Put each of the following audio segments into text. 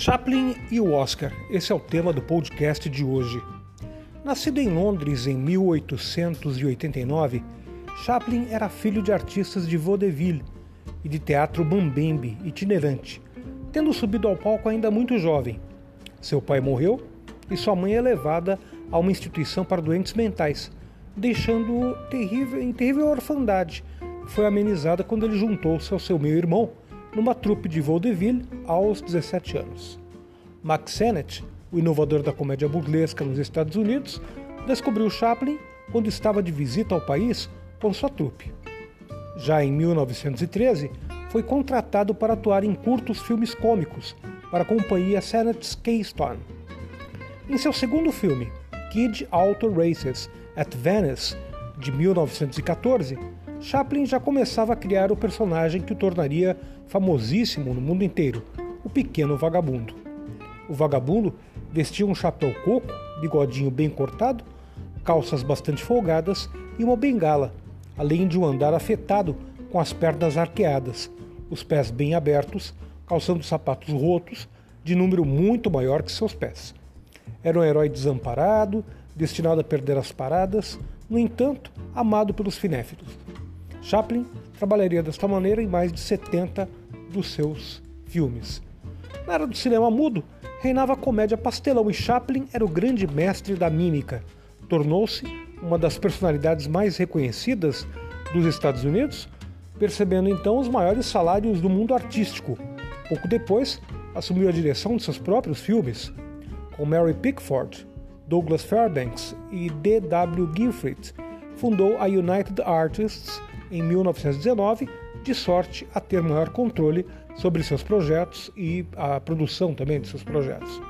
Chaplin e o Oscar, esse é o tema do podcast de hoje. Nascido em Londres em 1889, Chaplin era filho de artistas de vaudeville e de teatro mambembe itinerante, tendo subido ao palco ainda muito jovem. Seu pai morreu e sua mãe é levada a uma instituição para doentes mentais, deixando-o em terrível orfandade, foi amenizada quando ele juntou-se ao seu meio-irmão numa trupe de vaudeville aos 17 anos. Max Sennett, o inovador da comédia burlesca nos Estados Unidos, descobriu Chaplin quando estava de visita ao país com sua trupe. Já em 1913, foi contratado para atuar em curtos filmes cômicos para a companhia Sennett's Keystone. Em seu segundo filme, Kid Auto Races at Venice, de 1914, Chaplin já começava a criar o personagem que o tornaria famosíssimo no mundo inteiro, o Pequeno Vagabundo. O vagabundo vestia um chapéu coco, bigodinho bem cortado, calças bastante folgadas e uma bengala, além de um andar afetado com as pernas arqueadas, os pés bem abertos, calçando sapatos rotos, de número muito maior que seus pés. Era um herói desamparado, destinado a perder as paradas, no entanto, amado pelos finéfilos. Chaplin trabalharia desta maneira em mais de 70 dos seus filmes. Na era do cinema mudo, reinava a comédia pastelão e Chaplin era o grande mestre da mímica. Tornou-se uma das personalidades mais reconhecidas dos Estados Unidos, percebendo então os maiores salários do mundo artístico. Pouco depois, assumiu a direção de seus próprios filmes, com Mary Pickford, Douglas Fairbanks e D.W. Gilfrid, fundou a United Artists em 1919, de sorte a ter maior controle sobre seus projetos e a produção também de seus projetos.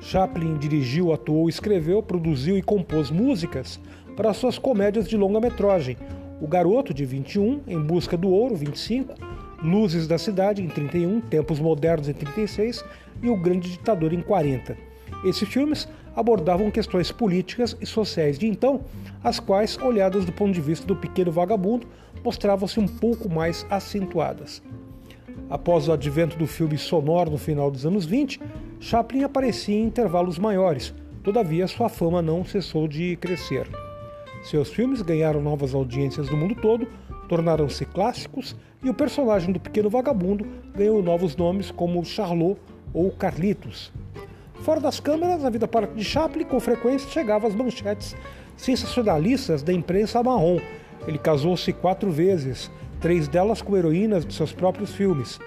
Chaplin dirigiu, atuou, escreveu, produziu e compôs músicas para suas comédias de longa-metragem, O Garoto de 21, Em Busca do Ouro, 25, Luzes da Cidade, em 31, Tempos Modernos, em 36 e O Grande Ditador, em 40. Esses filmes abordavam questões políticas e sociais de então, as quais, olhadas do ponto de vista do pequeno vagabundo, mostravam-se um pouco mais acentuadas. Após o advento do filme sonoro no final dos anos 20, Chaplin aparecia em intervalos maiores, todavia sua fama não cessou de crescer. Seus filmes ganharam novas audiências no mundo todo, tornaram-se clássicos e o personagem do pequeno vagabundo ganhou novos nomes como Charlot ou Carlitos. Fora das câmeras, a vida de Chaplin com frequência chegava às manchetes sensacionalistas da imprensa marrom. Ele casou-se quatro vezes, três delas com heroínas de seus próprios filmes.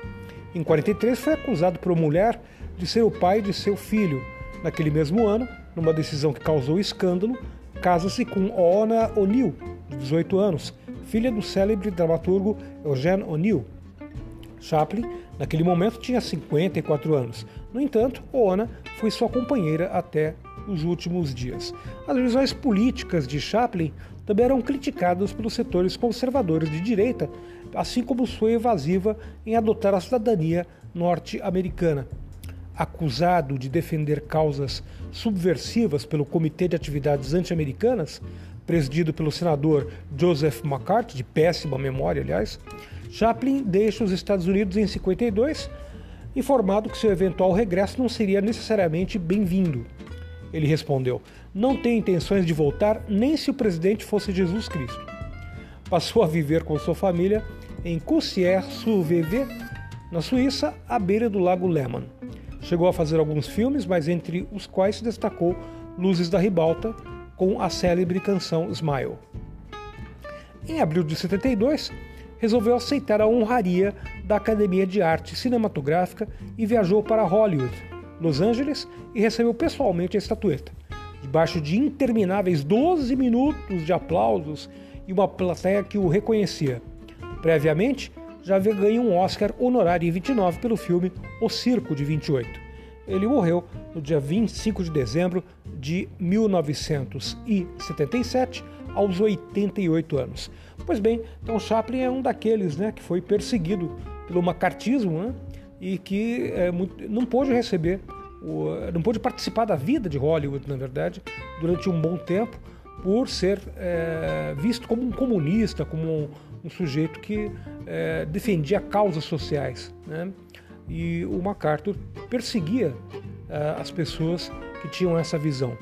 Em 43 foi acusado por uma mulher de ser o pai de seu filho. Naquele mesmo ano, numa decisão que causou escândalo, casa-se com Oona O'Neill, de 18 anos, filha do célebre dramaturgo Eugene O'Neill. Chaplin, naquele momento, tinha 54 anos. No entanto, Oona foi sua companheira até os últimos dias. As visões políticas de Chaplin também eram criticadas pelos setores conservadores de direita, assim como sua evasiva em adotar a cidadania norte-americana. Acusado de defender causas subversivas pelo Comitê de Atividades Anti-Americanas, presidido pelo senador Joseph McCarthy, de péssima memória, aliás, Chaplin deixa os Estados Unidos em 52, informado que seu eventual regresso não seria necessariamente bem-vindo. Ele respondeu: Não tenho intenções de voltar nem se o presidente fosse Jesus Cristo. Passou a viver com sua família em Cossier-sur-Vevey, na Suíça, à beira do lago Leman. Chegou a fazer alguns filmes, mas entre os quais se destacou Luzes da Ribalta, com a célebre canção Smile. Em abril de 72, resolveu aceitar a honraria da Academia de Arte Cinematográfica e viajou para Hollywood, Los Angeles, e recebeu pessoalmente a estatueta. Debaixo de intermináveis 12 minutos de aplausos e uma plateia que o reconhecia. Previamente, já havia ganho um Oscar honorário em 29 pelo filme O Circo de 28. Ele morreu no dia 25 de dezembro de 1977, aos 88 anos. Pois bem, então Chaplin é um daqueles né, que foi perseguido pelo macartismo né, e que é, não pôde receber, não pôde participar da vida de Hollywood, na verdade, durante um bom tempo, por ser é, visto como um comunista, como um, um sujeito que é, defendia causas sociais. Né? e o MacArthur perseguia uh, as pessoas que tinham essa visão.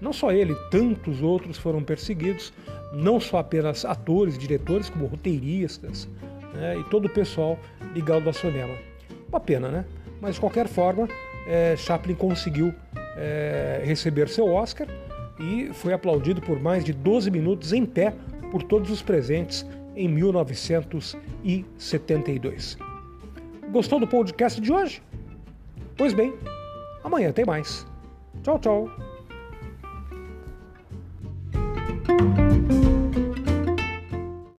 Não só ele, tantos outros foram perseguidos, não só apenas atores, diretores, como roteiristas né, e todo o pessoal ligado ao cinema. Uma pena, né? Mas de qualquer forma, é, Chaplin conseguiu é, receber seu Oscar e foi aplaudido por mais de 12 minutos em pé por todos os presentes em 1972. Gostou do podcast de hoje? Pois bem, amanhã tem mais. Tchau, tchau.